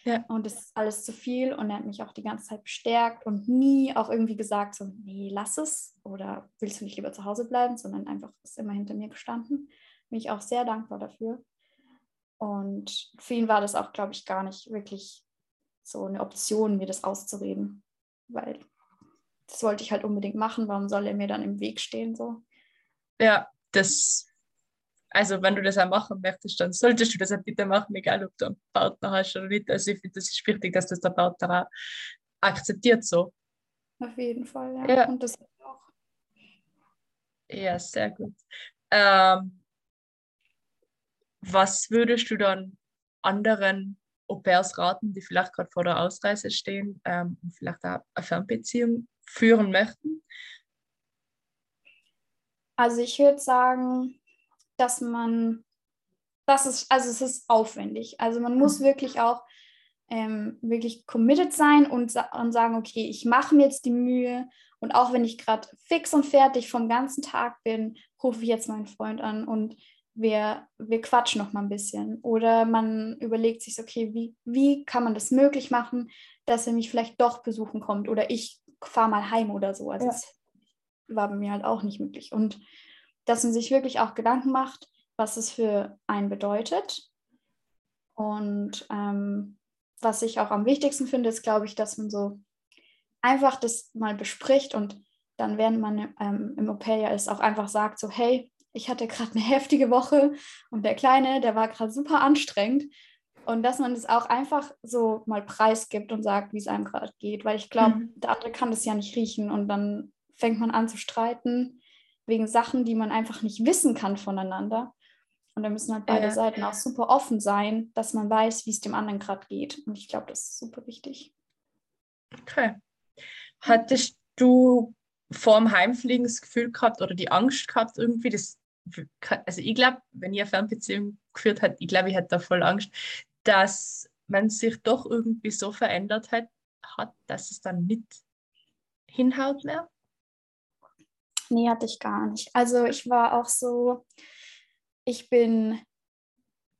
Ja. und das ist alles zu viel und er hat mich auch die ganze Zeit bestärkt und nie auch irgendwie gesagt, so, nee, lass es oder willst du nicht lieber zu Hause bleiben, sondern einfach ist immer hinter mir gestanden. Bin ich auch sehr dankbar dafür. Und für ihn war das auch, glaube ich, gar nicht wirklich so eine Option, mir das auszureden, weil das wollte ich halt unbedingt machen. Warum soll er mir dann im Weg stehen so? Ja, das, also wenn du das auch machen möchtest, dann solltest du das auch bitte machen, egal ob du einen Partner hast oder nicht. Also ich finde, das ist wichtig, dass das der Partner auch akzeptiert so. Auf jeden Fall, ja. Ja. Und das auch. Ja, sehr gut. Ähm, was würdest du dann anderen Au-pairs raten, die vielleicht gerade vor der Ausreise stehen ähm, und vielleicht auch eine Fernbeziehung führen möchten? Also ich würde sagen, dass man, das ist, also es ist aufwendig. Also man muss wirklich auch ähm, wirklich committed sein und, und sagen, okay, ich mache mir jetzt die Mühe und auch wenn ich gerade fix und fertig vom ganzen Tag bin, rufe ich jetzt meinen Freund an und wir, wir quatschen noch mal ein bisschen. Oder man überlegt sich, okay, wie, wie kann man das möglich machen, dass er mich vielleicht doch besuchen kommt oder ich fahre mal heim oder so. Also Ja. das war bei mir halt auch nicht möglich. Und dass man sich wirklich auch Gedanken macht, was es für einen bedeutet. Und ähm, was ich auch am wichtigsten finde, ist, glaube ich, dass man so einfach das mal bespricht und dann, während man ähm, im Au-pair ist, auch einfach sagt, so, hey, ich hatte gerade eine heftige Woche und der Kleine, der war gerade super anstrengend. Und dass man das auch einfach so mal preisgibt und sagt, wie es einem gerade geht. Weil ich glaube, Mhm. der andere kann das ja nicht riechen und dann fängt man an zu streiten wegen Sachen, die man einfach nicht wissen kann voneinander. Und da müssen halt beide Ja. Seiten auch super offen sein, dass man weiß, wie es dem anderen gerade geht. Und ich glaube, das ist super wichtig. Okay. Hattest du vor dem Heimfliegen das Gefühl gehabt oder die Angst gehabt irgendwie, das, also ich glaube, wenn ich eine Fernbeziehung geführt hätte, ich glaube, ich hätte da voll Angst, dass man sich doch irgendwie so verändert hat, hat dass es dann nicht hinhaut mehr? Nee, hatte ich gar nicht. Also ich war auch so, ich bin,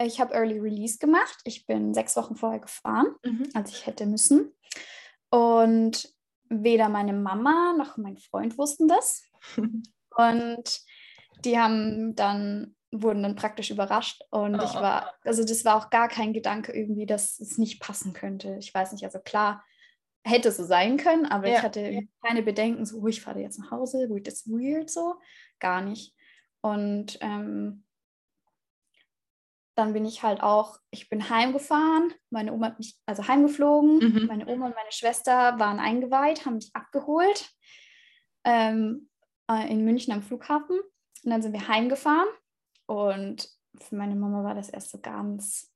ich habe Early Release gemacht. Ich bin sechs Wochen vorher gefahren, mhm. als ich hätte müssen. Und weder meine Mama noch mein Freund wussten das. und die haben dann, wurden dann praktisch überrascht. Und oh. ich war, also das war auch gar kein Gedanke irgendwie, dass es nicht passen könnte. Ich weiß nicht, also klar, hätte so sein können, aber ja. ich hatte keine Bedenken, so, oh, ich fahre jetzt nach Hause, wo das weird so, gar nicht. Und ähm, dann bin ich halt auch, ich bin heimgefahren, meine Oma hat mich, also heimgeflogen, mhm. meine Oma und meine Schwester waren eingeweiht, haben mich abgeholt ähm, äh, in München am Flughafen und dann sind wir heimgefahren und für meine Mama war das erst so ganz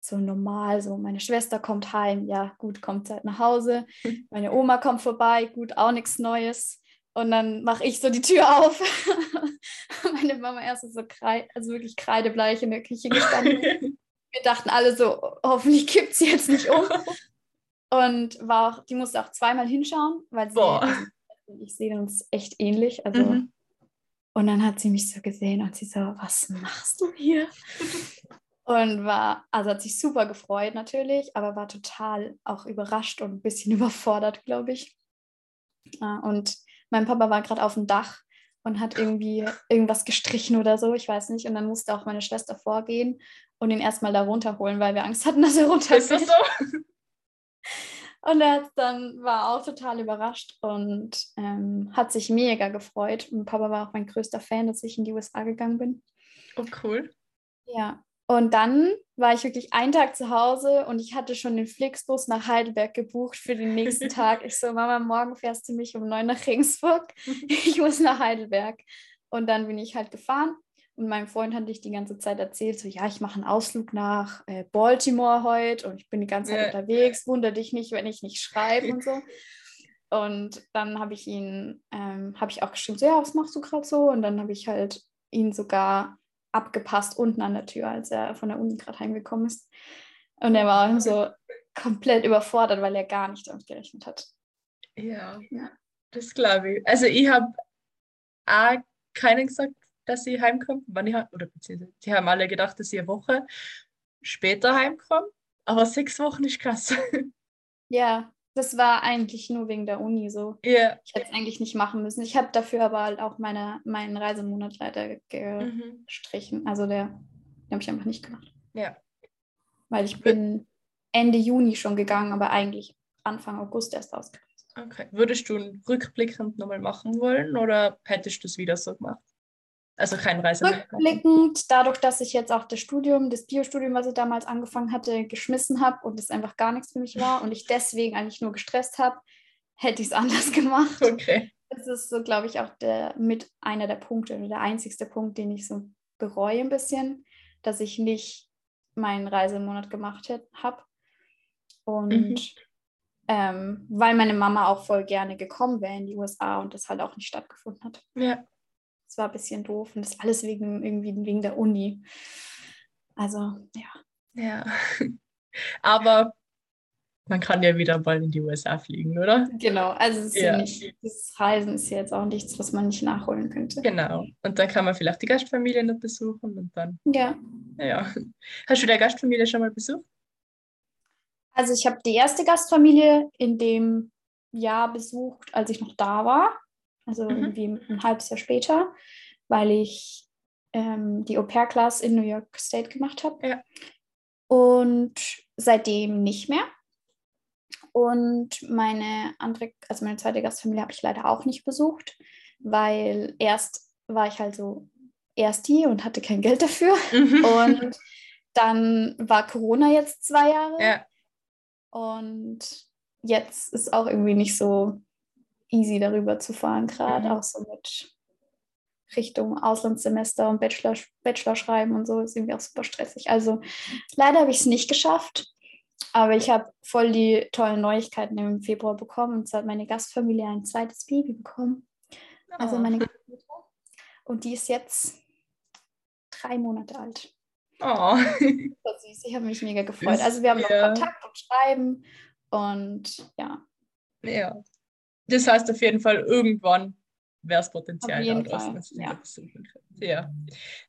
so normal, so meine Schwester kommt heim, ja gut, kommt halt nach Hause, meine Oma kommt vorbei, gut, auch nichts Neues. Und dann mache ich so die Tür auf. Meine Mama erst so kreid, also wirklich kreidebleich in der Küche gestanden. Wir dachten alle so, hoffentlich kippt sie jetzt nicht um. Und war auch, die musste auch zweimal hinschauen, weil sie, also, ich sehe uns echt ähnlich. Also, mhm. Und dann hat sie mich so gesehen und sie so, was machst du hier? Und war, also hat sich super gefreut natürlich, aber war total auch überrascht und ein bisschen überfordert, glaube ich. Und mein Papa war gerade auf dem Dach und hat irgendwie irgendwas gestrichen oder so, ich weiß nicht. Und dann musste auch meine Schwester vorgehen und ihn erstmal da runterholen, weil wir Angst hatten, dass er runterfällt. Ist das so? Und er dann war auch total überrascht und ähm, hat sich mega gefreut. Und Papa war auch mein größter Fan, dass ich in die USA gegangen bin. Oh, cool. Ja, und dann war ich wirklich einen Tag zu Hause und ich hatte schon den Flixbus nach Heidelberg gebucht für den nächsten Tag. Ich so, Mama, morgen fährst du mich um neun nach Regensburg. Ich muss nach Heidelberg. Und dann bin ich halt gefahren und meinem Freund hatte ich die ganze Zeit erzählt, so, ja, ich mache einen Ausflug nach äh, Baltimore heute und ich bin die ganze Zeit ja. unterwegs, wundere dich nicht, wenn ich nicht schreibe und so. Und dann habe ich ihn, ähm, habe ich auch geschrieben, so, ja, was machst du gerade so? Und dann habe ich halt ihn sogar abgepasst unten an der Tür, als er von der Uni gerade heimgekommen ist. Und er war so komplett überfordert, weil er gar nicht damit gerechnet hat. Ja, ja. das glaube ich. Also ich habe auch keinen gesagt, dass sie heimkommt, wann ich oder beziehungsweise die haben alle gedacht, dass sie eine Woche später heimkommt, aber sechs Wochen ist krass. Ja, das war eigentlich nur wegen der Uni so. Yeah. Ich hätte es eigentlich nicht machen müssen. Ich habe dafür aber halt auch meine, meinen Reisemonat leider gestrichen. Mhm. Also der, den habe ich einfach nicht gemacht. Ja. Weil ich bin Ende Juni schon gegangen, aber eigentlich Anfang August erst ausgereist. Okay. Würdest du rückblickend nochmal machen wollen oder hättest du es wieder so gemacht? Also kein Reise Rückblickend, dadurch, dass ich jetzt auch das Studium, das Biostudium, was ich damals angefangen hatte, geschmissen habe und es einfach gar nichts für mich war und ich deswegen eigentlich nur gestresst habe, hätte ich es anders gemacht. Okay. Das ist so, glaube ich, auch der, mit einer der Punkte oder der einzigste Punkt, den ich so bereue ein bisschen, dass ich nicht meinen Reisemonat gemacht habe. Und mhm. ähm, weil meine Mama auch voll gerne gekommen wäre in die USA und das halt auch nicht stattgefunden hat. Ja. Das war ein bisschen doof und das alles wegen, irgendwie wegen der Uni. Also, ja. Ja. Aber man kann ja wieder bald in die USA fliegen, oder? Genau, also es ja. ja nicht, das Reisen ist ja jetzt auch nichts, was man nicht nachholen könnte. Genau. Und dann kann man vielleicht die Gastfamilie noch besuchen und dann. Ja. Ja. Hast du der Gastfamilie schon mal besucht? Also ich habe die erste Gastfamilie in dem Jahr besucht, als ich noch da war also mhm. irgendwie ein halbes Jahr später, weil ich ähm, die Au-pair-Class in New York State gemacht habe. Ja. Und seitdem nicht mehr. Und meine andere, also meine zweite Gastfamilie habe ich leider auch nicht besucht, weil erst war ich halt so erst hier und hatte kein Geld dafür. Mhm. Und dann war Corona jetzt zwei Jahre. Ja. Und jetzt ist auch irgendwie nicht so easy darüber zu fahren, gerade mhm. auch so mit Richtung Auslandssemester und Bachelor, Bachelor schreiben und so ist irgendwie auch super stressig. Also leider habe ich es nicht geschafft. Aber ich habe voll die tollen Neuigkeiten im Februar bekommen. Und zwar hat meine Gastfamilie ein zweites Baby bekommen. Also Oh. meine Gastmutter. Und die ist jetzt drei Monate alt. Oh. Das süß. Ich habe mich mega gefreut. Also wir haben noch ja. Kontakt und Schreiben. Und ja, ja. Das heißt auf jeden Fall, irgendwann wäre es Potenzial da, es ja. Ja.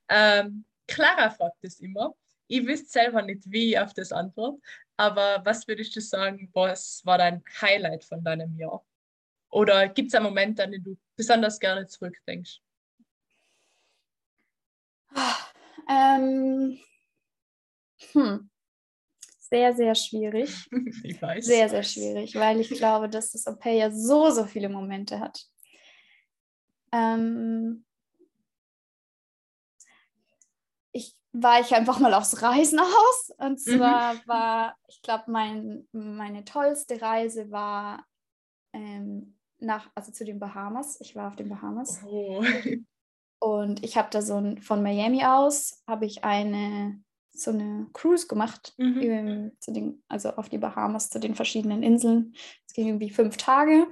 Ähm, Clara fragt es immer. Ich wüsste selber nicht, wie ich auf das antwort, aber was würdest du sagen, was war dein Highlight von deinem Jahr? Oder gibt es einen Moment, an den du besonders gerne zurückdenkst? ähm, hm. Sehr, sehr schwierig. ich weiß. Sehr, sehr schwierig, weil ich glaube, dass das Au pair ja so, so viele Momente hat. Ähm, ich war ich einfach mal aufs Reisen aus. Und zwar war, ich glaube, mein, meine tollste Reise war ähm, nach, also zu den Bahamas. Ich war auf den Bahamas. Oh. Und ich habe da so ein, von Miami aus, habe ich eine, so eine Cruise gemacht, Mhm. zu den, also auf die Bahamas, zu den verschiedenen Inseln. Es ging irgendwie fünf Tage.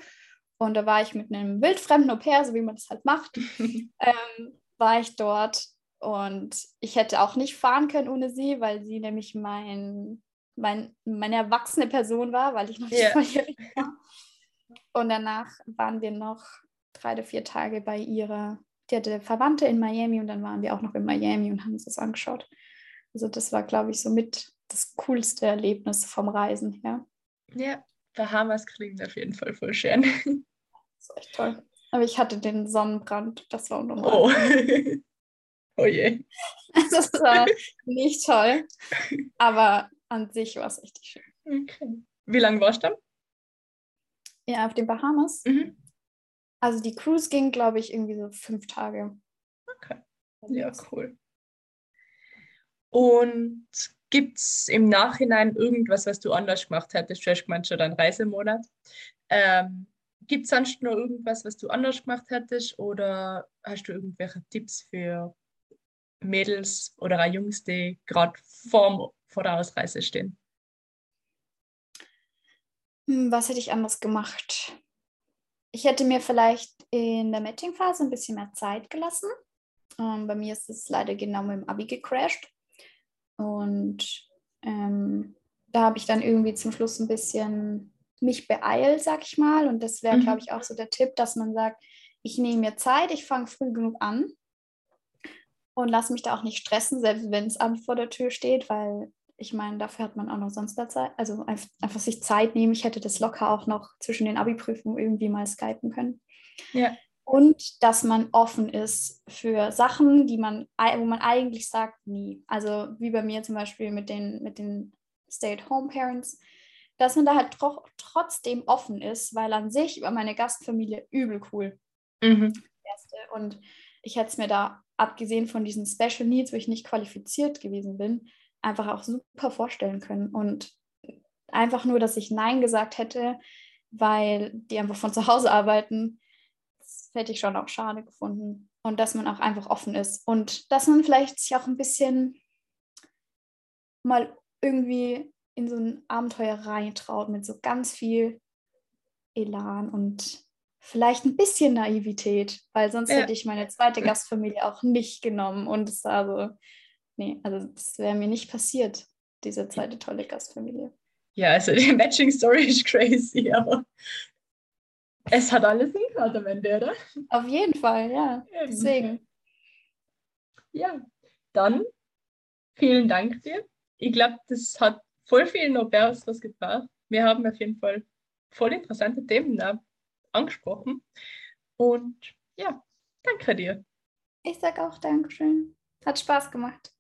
Und da war ich mit einem wildfremden Au pair, so wie man das halt macht, ähm, war ich dort. Und ich hätte auch nicht fahren können ohne sie, weil sie nämlich mein, mein, meine erwachsene Person war, weil ich noch nicht Ja. volljährig war. Und danach waren wir noch drei oder vier Tage bei ihrer, die hatte Verwandte in Miami und dann waren wir auch noch in Miami und haben uns das angeschaut. Also das war, glaube ich, somit das coolste Erlebnis vom Reisen her. ja, Bahamas klingt auf jeden Fall voll schön. Das war echt toll. Aber ich hatte den Sonnenbrand, das war unnormal. Oh. oh je. Das war nicht toll, aber an sich war es richtig schön. Okay. Wie lange warst du Ja, auf den Bahamas. Mhm. Also die Cruise ging, glaube ich, irgendwie so fünf Tage. Okay. Ja, cool. Und gibt es im Nachhinein irgendwas, was du anders gemacht hättest? Du hast gemeint, schon dein Reisemonat. Ähm, gibt es sonst noch irgendwas, was du anders gemacht hättest? Oder hast du irgendwelche Tipps für Mädels oder auch Jungs, die gerade vor, vor der Ausreise stehen? Hm, Was hätte ich anders gemacht? Ich hätte mir vielleicht in der Matching-Phase ein bisschen mehr Zeit gelassen. Ähm, bei mir ist es leider genau mit dem Abi gecrashed. Und ähm, da habe ich dann irgendwie zum Schluss ein bisschen mich beeilt, sag ich mal. Und das wäre, Mhm. glaube ich, auch so der Tipp, dass man sagt, ich nehme mir Zeit, ich fange früh genug an und lasse mich da auch nicht stressen, selbst wenn es vor der Tür steht, weil ich meine, dafür hat man auch noch sonst da Zeit. Also einf- einfach sich Zeit nehmen. Ich hätte das locker auch noch zwischen den Abi-Prüfungen irgendwie mal skypen können. Ja. Und dass man offen ist für Sachen, die man, wo man eigentlich sagt, nie. Also wie bei mir zum Beispiel mit den, mit den Stay-at-Home-Parents, dass man da halt tro trotzdem offen ist, weil an sich war meine Gastfamilie übel cool Mhm. Und ich hätte es mir da, abgesehen von diesen Special Needs, wo ich nicht qualifiziert gewesen bin, einfach auch super vorstellen können. Und einfach nur, dass ich Nein gesagt hätte, weil die einfach von zu Hause arbeiten, das hätte ich schon auch schade gefunden. Und dass man auch einfach offen ist. Und dass man vielleicht sich auch ein bisschen mal irgendwie in so ein Abenteuer reintraut mit so ganz viel Elan und vielleicht ein bisschen Naivität, weil sonst Ja. hätte ich meine zweite Gastfamilie auch nicht genommen und es war so, nee, also das wäre mir nicht passiert, diese zweite tolle Gastfamilie. Ja, also die Matching Story ist crazy, aber es hat alles hingehört am Ende, oder? Auf jeden Fall, ja. Eben. Deswegen. Ja, dann vielen Dank dir. Ich glaube, das hat voll vielen pairs was gebracht. Wir haben auf jeden Fall voll interessante Themen angesprochen. Und ja, danke dir. Ich sag auch Dankeschön. Hat Spaß gemacht.